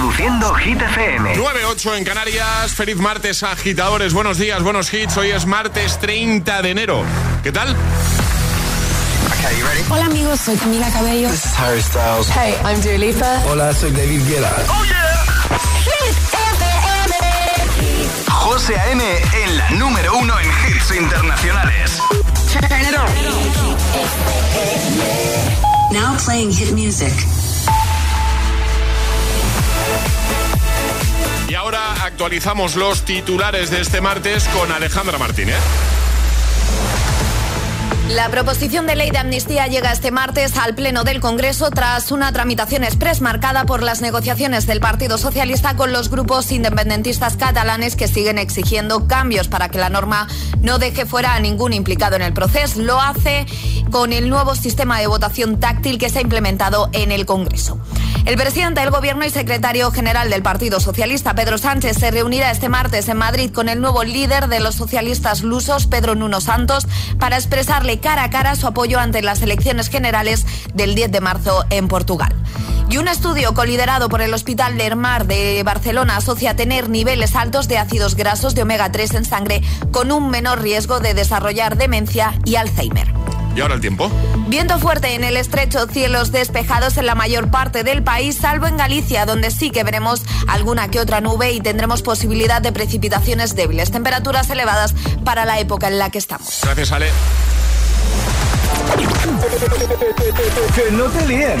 Reproduciendo Hit FM. 9-8 en Canarias. Feliz martes, agitadores. Buenos días, buenos hits. Hoy es martes 30 de enero. ¿Qué tal? Hola amigos, soy Camila Cabello. This is Harry Styles. Hey, I'm Dua Lipa. Hola, soy David Guetta. Oh yeah. Hit FM. José A.M. en la número uno en hits internacionales. Now playing hit music. Ahora actualizamos los titulares de este martes con Alejandra Martínez. La proposición de ley de amnistía llega este martes al Pleno del Congreso tras una tramitación express marcada por las negociaciones del Partido Socialista con los grupos independentistas catalanes que siguen exigiendo cambios para que la norma no deje fuera a ningún implicado en el proceso. Lo hace con el nuevo sistema de votación táctil que se ha implementado en el Congreso. El presidente del Gobierno y secretario general del Partido Socialista, Pedro Sánchez, se reunirá este martes en Madrid con el nuevo líder de los socialistas lusos, Pedro Nuno Santos, para expresarle cara a cara su apoyo ante las elecciones generales del 10 de marzo en Portugal. Y un estudio coliderado por el Hospital Lermar de Barcelona asocia tener niveles altos de ácidos grasos de omega 3 en sangre con un menor riesgo de desarrollar demencia y Alzheimer. ¿Y ahora el tiempo? Viento fuerte en el estrecho, cielos despejados en la mayor parte del país, salvo en Galicia, donde sí que veremos alguna que otra nube y tendremos posibilidad de precipitaciones débiles. Temperaturas elevadas para la época en la que estamos. Gracias, Ale. que no te líen.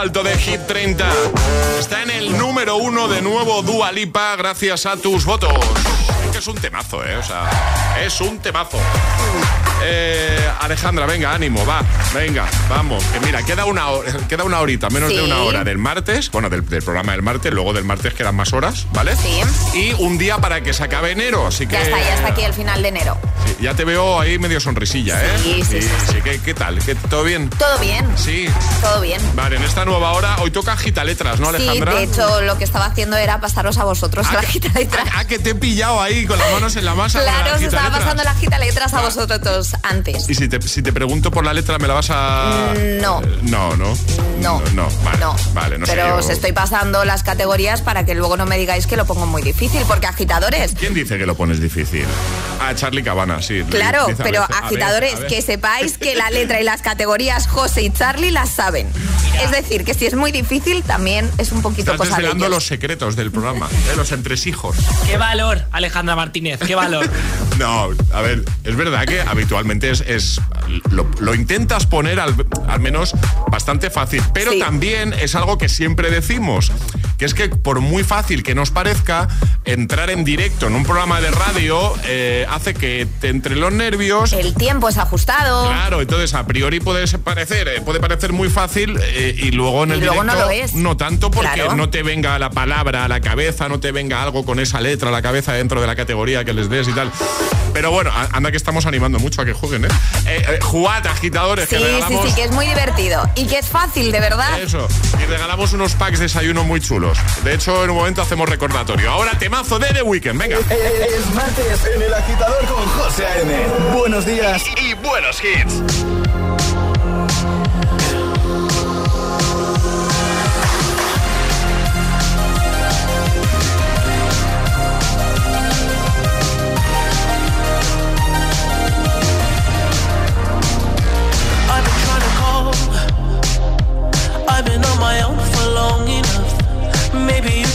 alto de Hit 30. Está en el número uno de nuevo Dua Lipa gracias a tus votos. Es un temazo, ¿eh? O sea, es un temazo. Eh, Alejandra, venga, ánimo, va, venga, vamos. Que mira, queda una, hora- queda una horita, menos Sí. de una hora del martes, bueno, del, del programa del martes, luego del martes quedan más horas, ¿vale? Sí. Y un día para que se acabe enero, así que... Ya está, ya está aquí el final de enero. Sí, ya te veo ahí medio sonrisilla, ¿eh? Sí, sí, sí, sí. ¿Qué, qué tal? ¿Qué, ¿Todo bien? Todo bien, Sí. todo bien. Vale, en esta nueva hora, hoy toca agita letras, ¿no, Sí, Alejandra? de hecho, lo que estaba haciendo era pasaros a vosotros la gita letras. Ah, que te he pillado ahí con las manos en la masa. Claro, os estaba pasando la gita letras a vosotros antes. Y si te, si te pregunto por la letra, ¿me la vas a...? No. Eh, No, no. No, No, vale. no. Vale, no sé Pero os estoy pasando las categorías para que luego no me digáis que lo pongo muy difícil, porque agitadores. ¿Quién dice que lo pones difícil? Ah, Charlie Cabana, sí. Claro, Dice a pero veces. A ver, agitadores, a ver. que sepáis que la letra y las categorías José y Charlie las saben. Es decir, que si es muy difícil, también es un poquito Estás cosa de desvelando ellos. los secretos del programa, de los entresijos. Qué valor, Alejandra Martínez, qué valor. No, a ver, es verdad que habitualmente es, es- lo, lo intentas poner al, al menos bastante fácil, pero Sí. también es algo que siempre decimos, que es que por muy fácil que nos parezca, entrar en directo en un programa de radio eh, hace que te entre los nervios. El tiempo es ajustado. Claro, entonces a priori puede parecer, eh, puede parecer muy fácil eh, y luego en Y el no directo lo es. no tanto porque Claro. no te venga la palabra a la cabeza, no te venga algo con esa letra a la cabeza dentro de la categoría que les des y tal. Pero bueno, anda que estamos animando mucho a que jueguen, ¿eh? jugad, agitadores, Sí, que sí, sí, que es muy divertido. Y que es fácil, de verdad. Eso, y regalamos unos packs de desayuno muy chulos. De hecho, en un momento hacemos recordatorio. Ahora temazo de The Weeknd, venga. Es martes en el agitador con José A.M. Buenos días. Y buenos hits. I've been on my own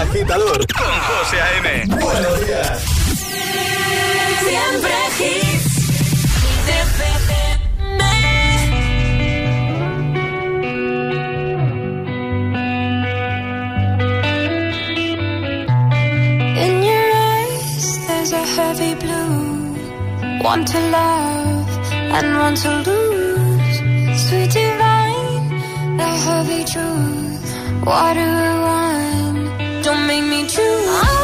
agitador Con José A.M. Buenos días. Siempre hits. In your eyes, there's a heavy blue. One to love and one to lose. Sweet divine, the heavy truth. Me choose. I don't true.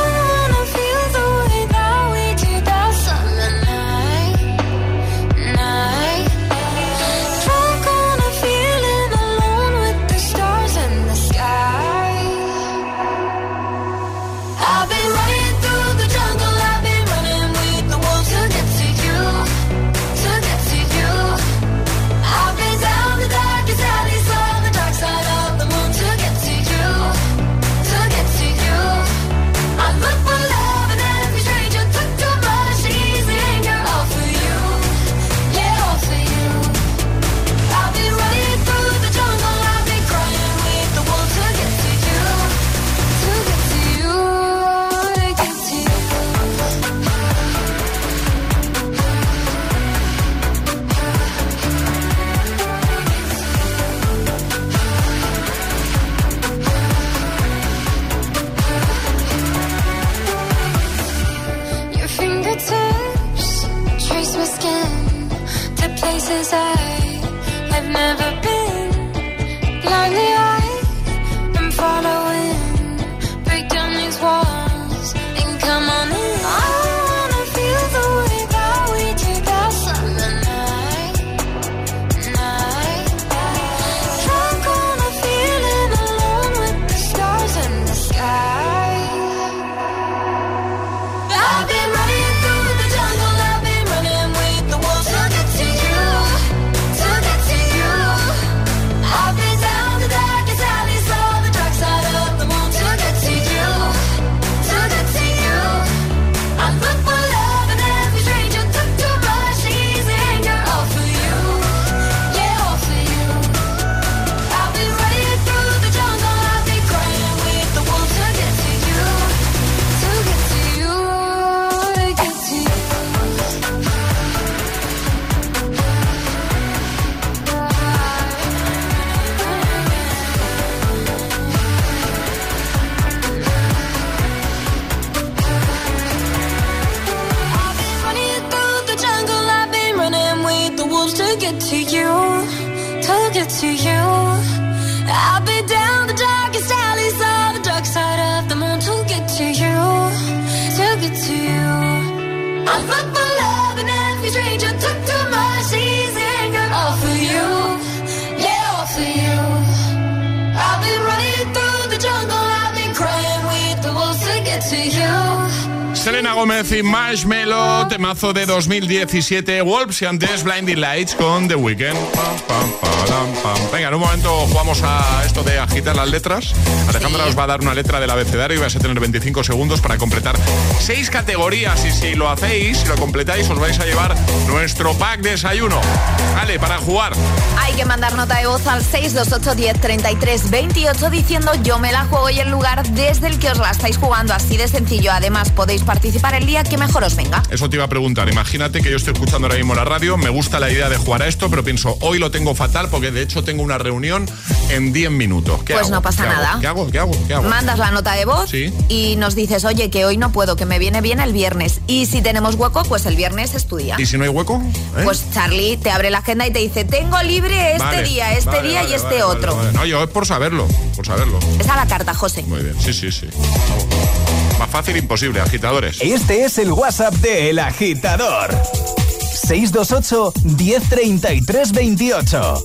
Temazo de 2017, Wolves y antes Blinding Lights con The Weeknd. Venga, en un momento jugamos a esto de agitar las letras. Alejandra os va a dar una letra del abecedario y vais a tener 25 segundos para completar seis categorías. Y si lo hacéis, si lo completáis, os vais a llevar nuestro pack de desayuno. Vale, para jugar. Hay que mandar nota de voz al 628 10 33 28 diciendo yo me la juego y el lugar desde el que os la estáis jugando. Así de sencillo. Además, podéis participar el día que mejor os venga. Eso te iba a preguntar. Imagínate que yo estoy escuchando ahora mismo la radio, me gusta la idea de jugar a esto, pero pienso, hoy lo tengo fatal porque de hecho tengo una reunión en 10 minutos. ¿Qué Pues hago? no pasa ¿Qué hago? nada. ¿Qué hago? ¿Qué hago? ¿Qué hago? Mandas la nota de voz Sí. y nos dices, oye, que hoy no puedo, que me viene bien el viernes. Y si tenemos hueco, pues el viernes estudia. ¿Y si no hay hueco? ¿Eh? Pues Charlie te abre la agenda y te dice, tengo libre este Vale, día, este vale, día vale, y este otro. No, yo es por saberlo, por saberlo. Es a la carta, José. Muy bien, sí, sí, sí. Vamos. Más fácil imposible, agitadores. Este es el WhatsApp de El Agitador. 628 1033 28.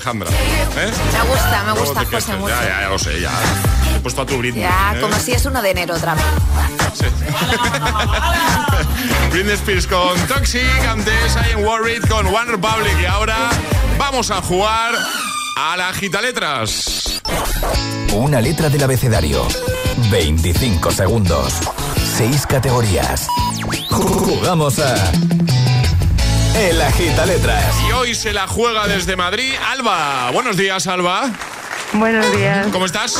Alejandra. ¿Eh? Me gusta, me gusta José mucho. Ya, ya, ya lo sé, ya. He puesto a tu Britney. Ya, ¿eh? como si es uno de enero otra vez. Sí. Britney Spears con Toxic, antes I Am Worried con One Republic y ahora vamos a jugar a la gita letras. Una letra del abecedario. 25 segundos. 6 categorías. Jugamos a. El Agita Letras. Y hoy se la juega desde Madrid Alba. Buenos días, Alba. Buenos días. ¿Cómo estás?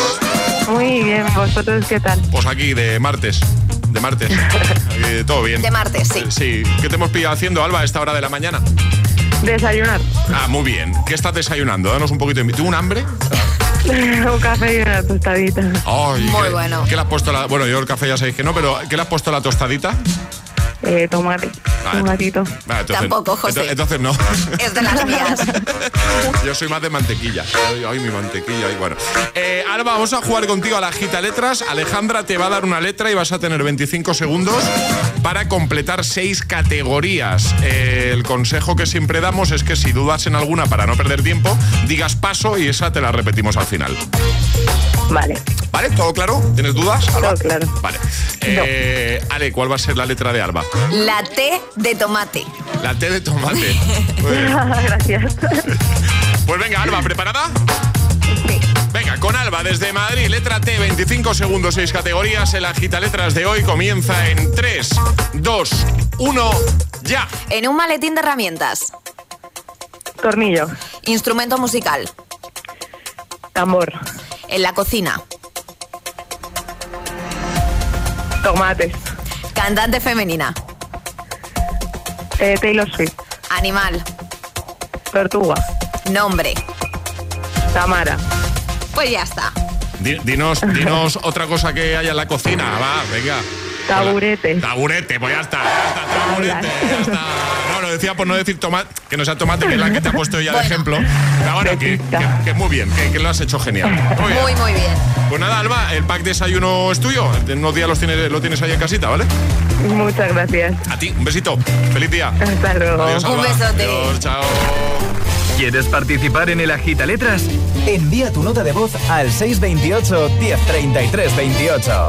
Muy bien, ¿vosotros qué tal? Pues aquí de martes. De martes. Aquí, todo bien. De martes, sí. Sí. ¿Qué te hemos pillado haciendo, Alba, a esta hora de la mañana? Desayunar. Ah, muy bien. ¿Qué estás desayunando? Danos un poquito de... ¿Tú un hambre? Un café y una tostadita. Ay, Muy ¿qué- bueno. ¿Qué le has puesto a la... Bueno, yo el café ya sabéis que no, pero ¿qué le has puesto a la tostadita? Eh, tomate. Vale. Tomatito. Ah, entonces- Tampoco, José. ento- Entonces, no. Es de las mías. Yo soy más de mantequilla. Ay, ay, mi mantequilla. Ay, bueno. Eh, Alba, vamos a jugar contigo a la gita letras. Alejandra te va a dar una letra y vas a tener 25 segundos para completar seis categorías. Eh, el consejo que siempre damos es que si dudas en alguna para no perder tiempo, digas paso y esa te la repetimos al final. Vale. ¿Vale? ¿Todo claro? ¿Tienes dudas? Alba? Todo claro. Vale. Eh, Ale, ¿cuál va a ser la letra de Alba? La T de tomate. La T de tomate. Gracias. Pues venga, Alba, ¿preparada? Venga, con Alba desde Madrid, letra T, 25 segundos, 6 categorías. El agita letras de hoy comienza en 3, 2, 1, ya. En un maletín de herramientas. Tornillo. Instrumento musical. Tambor. En la cocina. Tomates. Cantante femenina. Eh, Taylor Swift. Animal. Tortuga. Nombre. Tamara. Pues ya está. Di- Dinos, dinos otra cosa que haya en la cocina, va, venga. Taburete. Taburete, pues ya está, ya está, taburete, ya está. Lo decía por no decir tomate, que no sea tomate, que es la que te ha puesto ella de ejemplo. Pero bueno, que, que- que muy bien, que, que lo has hecho genial. Muy bien. Muy, muy bien. Pues nada, Alba, el pack desayuno es tuyo. En unos días los tienes, lo tienes ahí en casita, ¿vale? Muchas gracias. A ti, un besito. Feliz día. Hasta luego. Adiós, Un besote. Adiós, chao. ¿Quieres participar en el Agita Letras? Envía tu nota de voz al 628 1033 28.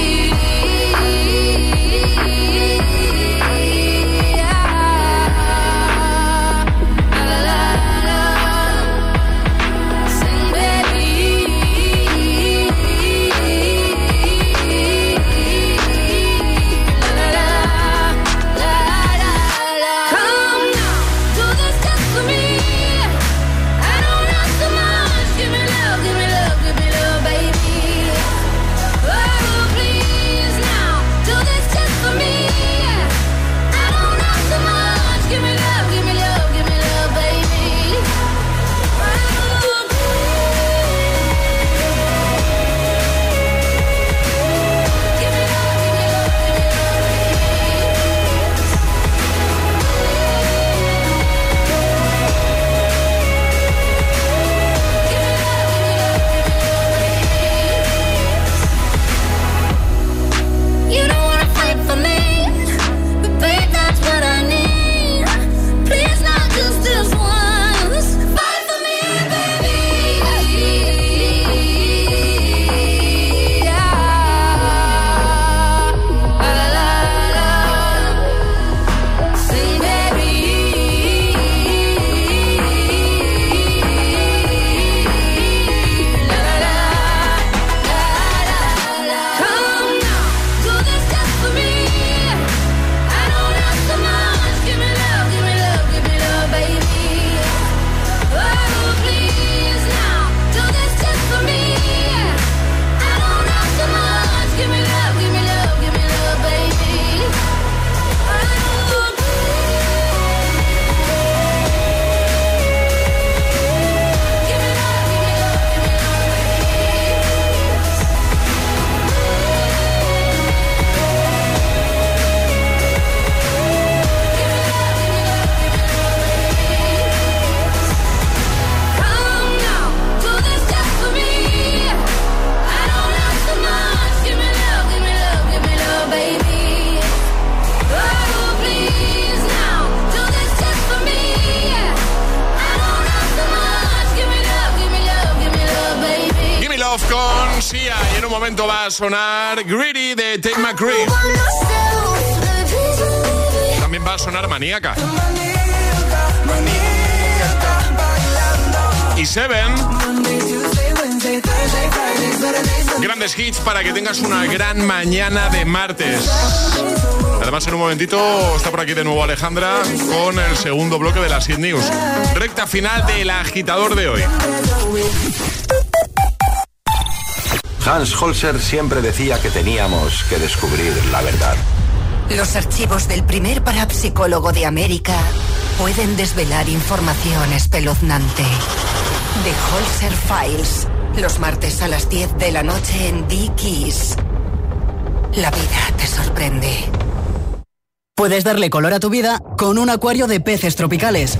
Sonar Greedy de Tate McCree. También va a sonar Maníaca. Y Seven. Grandes hits para que tengas una gran mañana de martes. Además, en un momentito está por aquí de nuevo Alejandra con el segundo bloque de las Hit News. Recta final del agitador de hoy. Hans Holzer siempre decía que teníamos que descubrir la verdad. Los archivos del primer parapsicólogo de América pueden desvelar información espeluznante. The Holzer Files, los martes a las 10 de la noche en Dickies. La vida te sorprende. Puedes darle color a tu vida con un acuario de peces tropicales.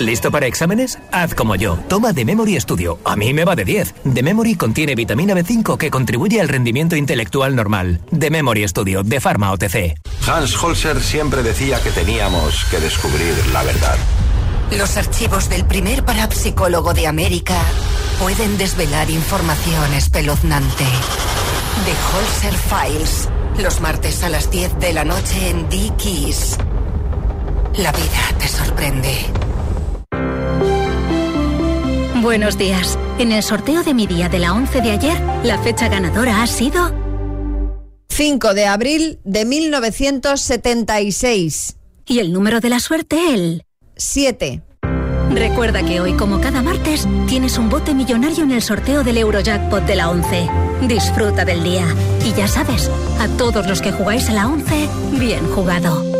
¿Listo para exámenes? Haz como yo. Toma The Memory Studio. A mí me va de 10. The Memory contiene vitamina B5 que contribuye al rendimiento intelectual normal. The Memory Studio, de Pharma OTC. Hans Holzer siempre decía que teníamos que descubrir la verdad. Los archivos del primer parapsicólogo de América pueden desvelar información espeluznante. The Holzer Files. Los martes a las 10 de la noche en Dickies. La vida te sorprende. Buenos días. En el sorteo de mi día de la 11 de ayer, la fecha ganadora ha sido 5 de abril de 1976. y el número de la suerte el 7. Recuerda que hoy, como cada martes, tienes un bote millonario en el sorteo del Eurojackpot de la 11. Disfruta del día. Y ya sabes, a todos los que jugáis a la 11, bien jugado.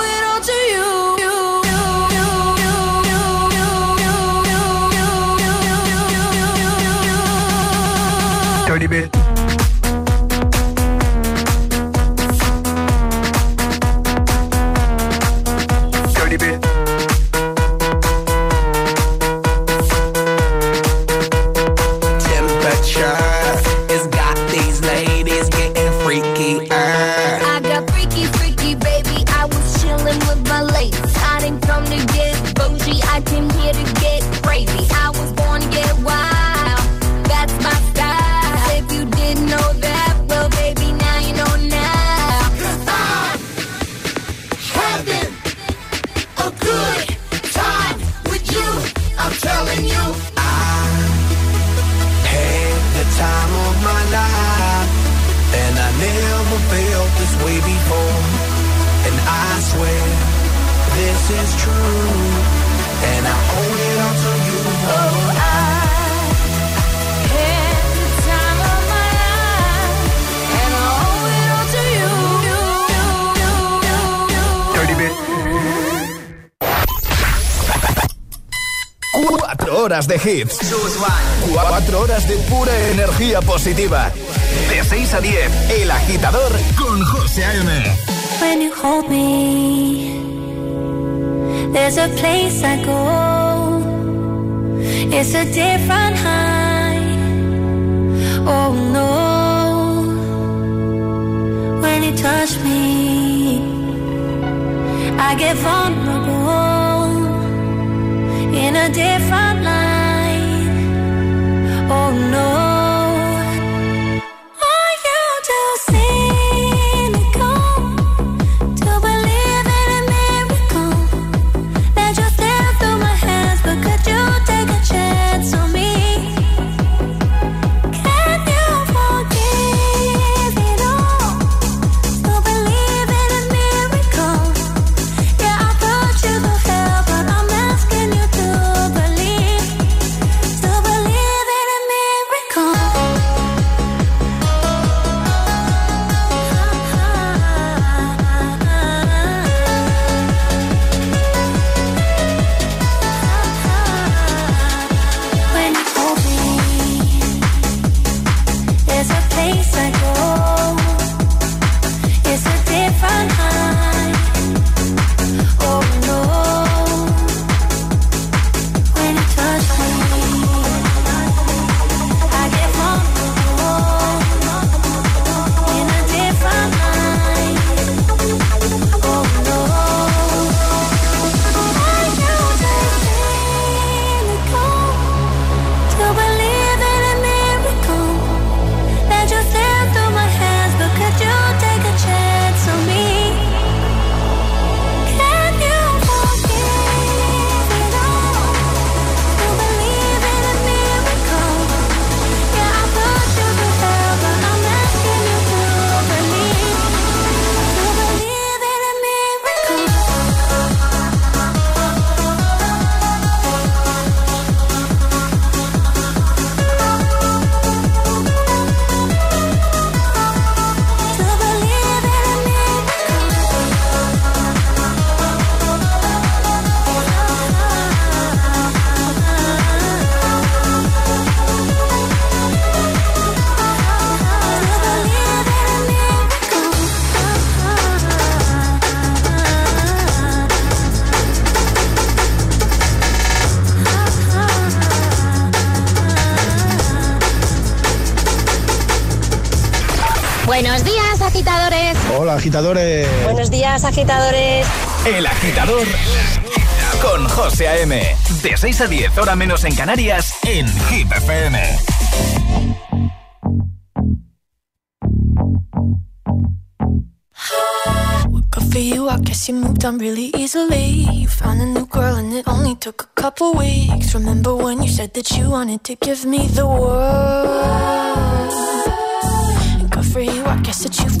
30 bit. Hits. Cuatro horas de pura energía positiva. De 6 a 10, El Agitador con José A.M. When you hold me, there's a place I go. It's a different high. Oh no. When you touch me, I get vulnerable in a different light. Agitadores. Hola, agitadores. Buenos días, agitadores. El agitador con José A.M. De 6 a 10, hora menos en Canarias, en Hit FM. Good for you, I guess you moved on really easily. You found a new girl and it only took a couple weeks. Remember when you said that you wanted to give me the world? And good for you, I guess that been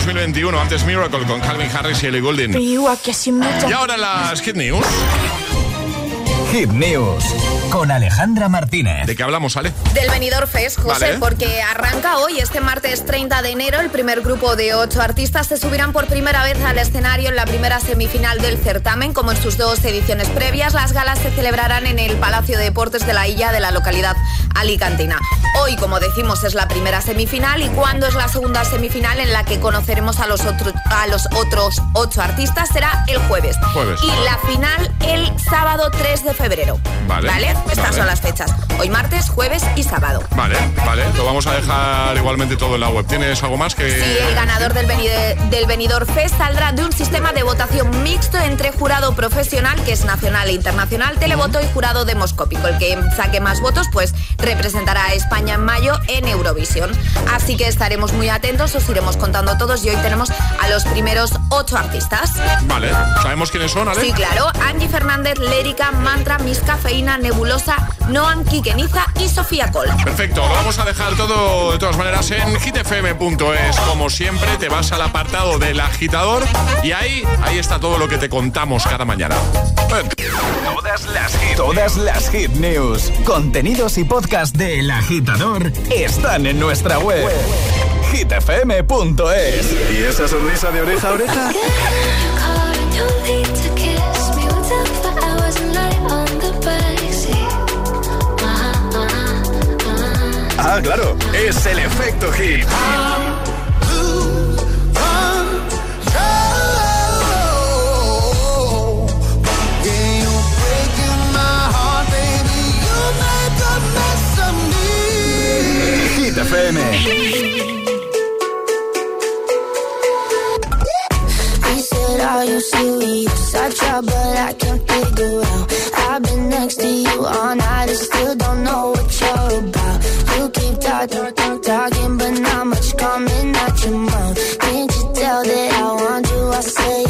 2021, antes Miracle con Calvin Harris y Ellie Goulding. Y ahora las Hit News. Hit News con Alejandra Martínez. ¿De qué hablamos, Ale? Del Benidorm Fest, José, Vale. porque arranca hoy, este martes 30 de enero, el primer grupo de ocho artistas se subirán por primera vez al escenario en la primera semifinal del certamen, como en sus dos ediciones previas. Las galas se celebrarán en el Palacio de Deportes de la Illa de la localidad alicantina. Hoy, como decimos, es la primera semifinal y cuando es la segunda semifinal en la que conoceremos a los, otros a los otros ocho artistas será el jueves. Jueves. Y la final el sábado 3 de febrero. Vale, Estas vale. son las fechas. Hoy martes, jueves y sábado. Vale, vale, lo vamos a dejar igualmente todo en la web. ¿Tienes algo más que...? Sí, el ganador del, Benide- del Benidorm Fest saldrá de un sistema de votación mixto entre jurado profesional, que es nacional e internacional, televoto y jurado demoscópico. El que saque más votos, pues representará a España en mayo en Eurovisión. Así que estaremos muy atentos, os iremos contando todos y hoy tenemos a los primeros ocho artistas. Vale, ¿sabemos quiénes son, Ale? Sí, claro. Angie Fernández, Lérica, Mantra, Miss Cafeína, Nebulosa, Noan, Kikeniza y Sofía Col. Perfecto, lo vamos a dejar todo de todas maneras en hitfm.es. Como siempre, te vas al apartado del agitador y ahí, ahí está todo lo que te contamos cada mañana. Todas las hit, todas las hit news, contenidos y podcast de El Agitador están en nuestra web. hitfm.es. ¿Y esa sonrisa de oreja a oreja? Ah, claro, es el efecto hit. Hit FM. He said, Are you serious? I tried, but I can't figure out. I've been next to you all night, I still don't know. I talk, talk, talking, but not much coming out your mouth. Can't you tell that I want you? I say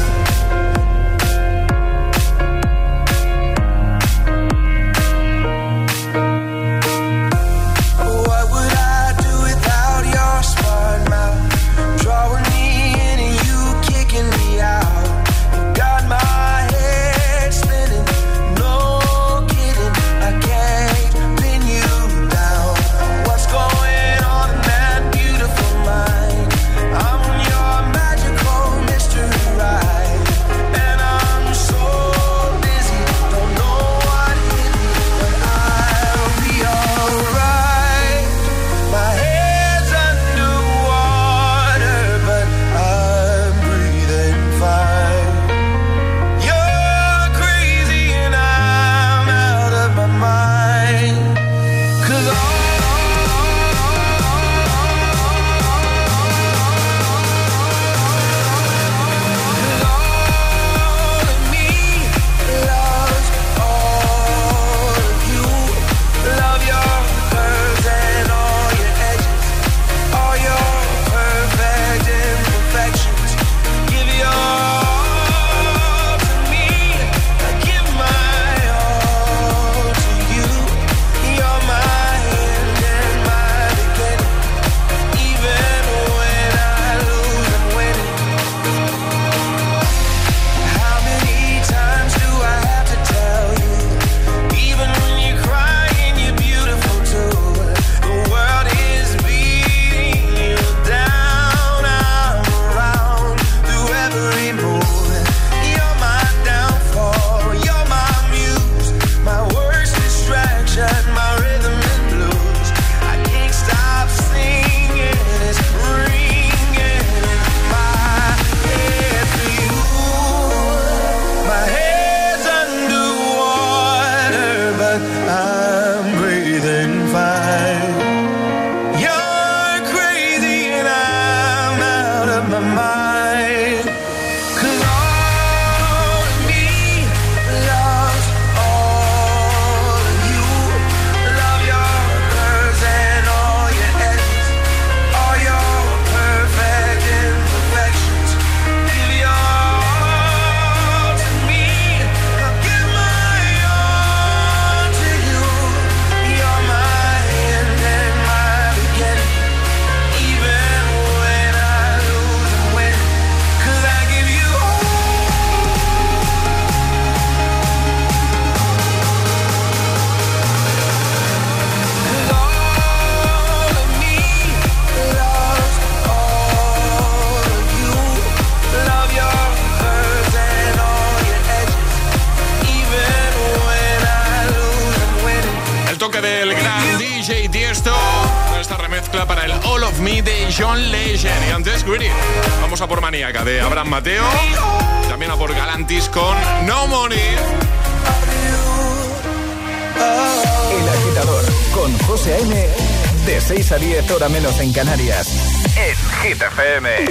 FM.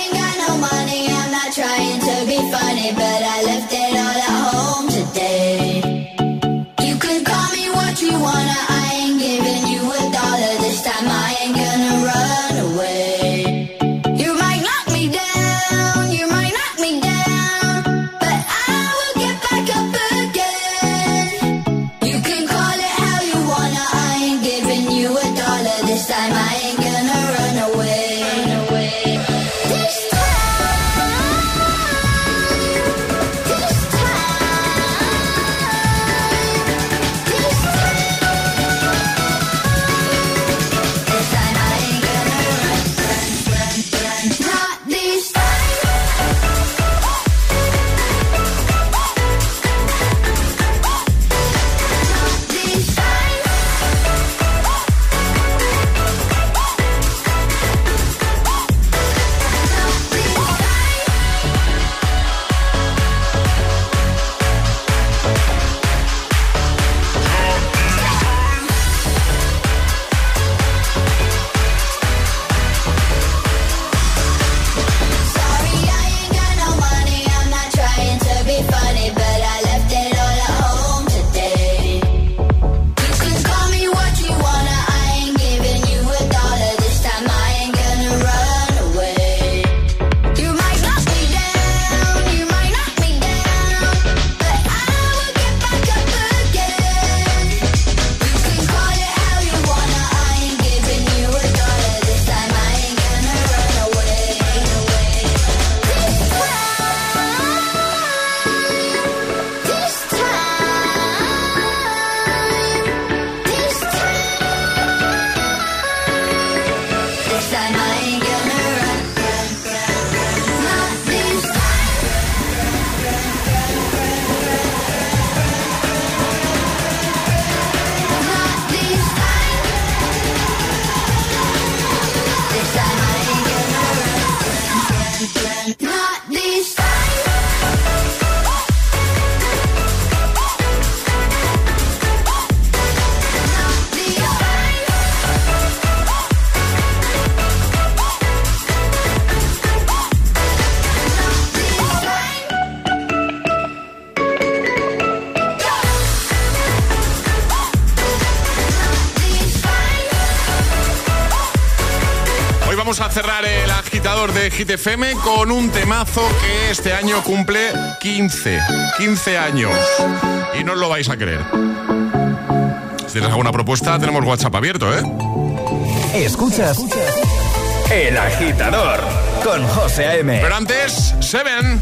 de Hit FM con un temazo que este año cumple 15. 15 años. Y no os lo vais a creer. Si tienes alguna propuesta, tenemos WhatsApp abierto, ¿eh? Escuchas El Agitador con José A.M. Pero antes, Seven.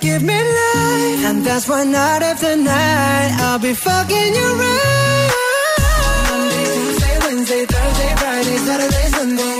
give me life. And that's why night after night I'll be fucking you right. Monday, Tuesday, Wednesday, Thursday, Friday, Saturday, Sunday.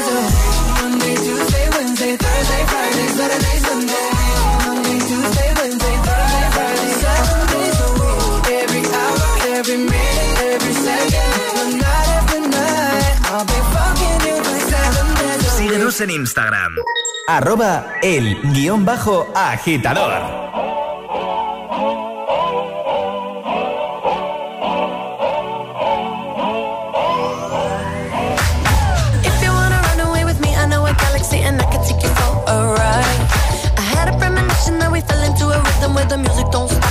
en Instagram. Arroba el guion bajo agitador. Know a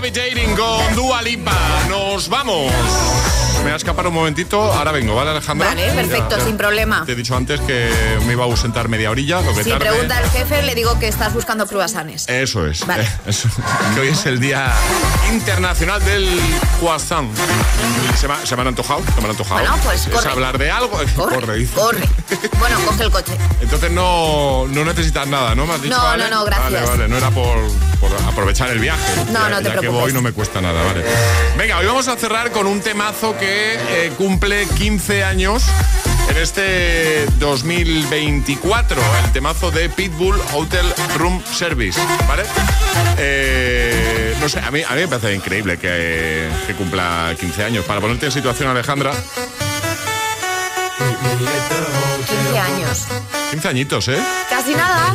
Levitating con Dua Lipa. Nos vamos. Me voy a escapar un momentito. Ahora vengo, ¿vale, Alejandra? Vale, perfecto, Ya, ya. sin problema. Te he dicho antes que me iba a ausentar media orilla, lo que Si tarde. pregunta el jefe, le digo que estás buscando croissants. Eso es. Vale. eh, eso. Que hoy es el Día Internacional del Croissant. ¿Se me, se me han antojado? ¿Se me han antojado? Bueno, pues ¿Es corre. hablar de algo? Corre, dice. Corre. Bueno, coge el coche. Entonces no, no necesitas nada, ¿no? ¿Me has dicho, No, vale? no, no, gracias. Vale, vale, no era por, por aprovechar el viaje. No, ya, no te ya que preocupes. voy no me cuesta nada, vale. Venga, hoy vamos a cerrar con un temazo que eh, cumple 15 años en este 2024. El temazo de Pitbull Hotel Room Service, ¿vale? Eh, no sé, a mí, a mí me parece increíble que, que cumpla 15 años. Para ponerte en situación, Alejandra, 15 años. 15 añitos, ¿eh? Casi nada.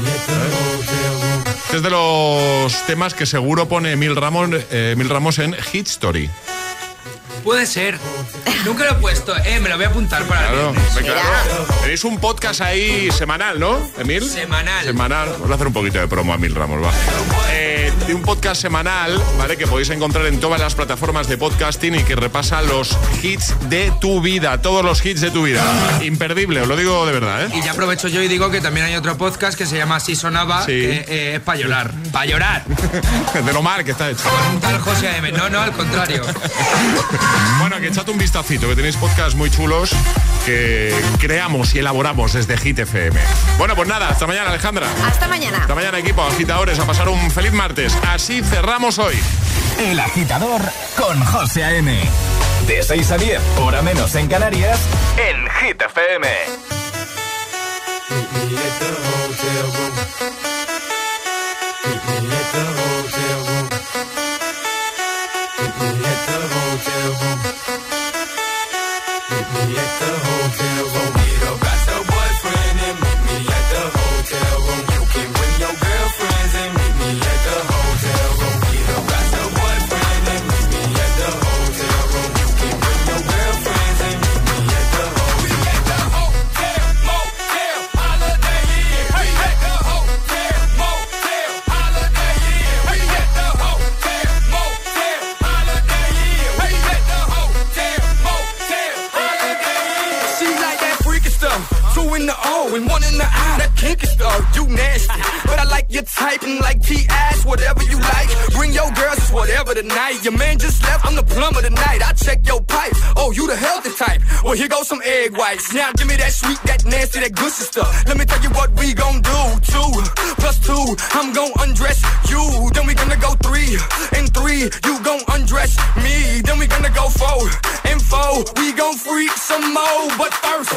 Es de los temas que seguro pone Emil Ramos, eh, Emil Ramos en Hit Story. Puede ser. Nunca lo he puesto. Eh, me lo voy a apuntar para el Claro, viernes. venga, claro. Tenéis un podcast ahí semanal, ¿no, Emil? Semanal. Semanal. Vamos a hacer un poquito de promo a Emil Ramos, va. Eh, de un podcast semanal, ¿vale? Que podéis encontrar en todas las plataformas de podcasting y que repasa los hits de tu vida, todos los hits de tu vida. Imperdible, os lo digo de verdad, ¿eh? Y ya aprovecho yo y digo que también hay otro podcast que se llama Así Sonaba, Sí. que eh, es para llorar. ¡Para llorar! De lo mal que está hecho. Con un tal José M. No, no, al contrario. Bueno, que echad un vistacito, que tenéis podcasts muy chulos que creamos y elaboramos desde Hit FM. Bueno, pues nada, hasta mañana, Alejandra. Hasta mañana. Hasta mañana, equipo, agitadores, a pasar un feliz martes. Así cerramos hoy. El agitador con José A.M. De 6 a 10, hora menos en Canarias, en Hit FM. hotel room. Meet me at the hotel room. Your man just left, I'm the plumber tonight. I check your pipe. Oh, you the healthy type. Well, here goes some egg whites. Now give me that sweet, that nasty, that good stuff. Let me tell you what we gon' do. Two plus two, I'm gon' undress you. Then we gonna go three and three, you gon' undress me. Then we gonna go four and four, we gon' freak some more. But first,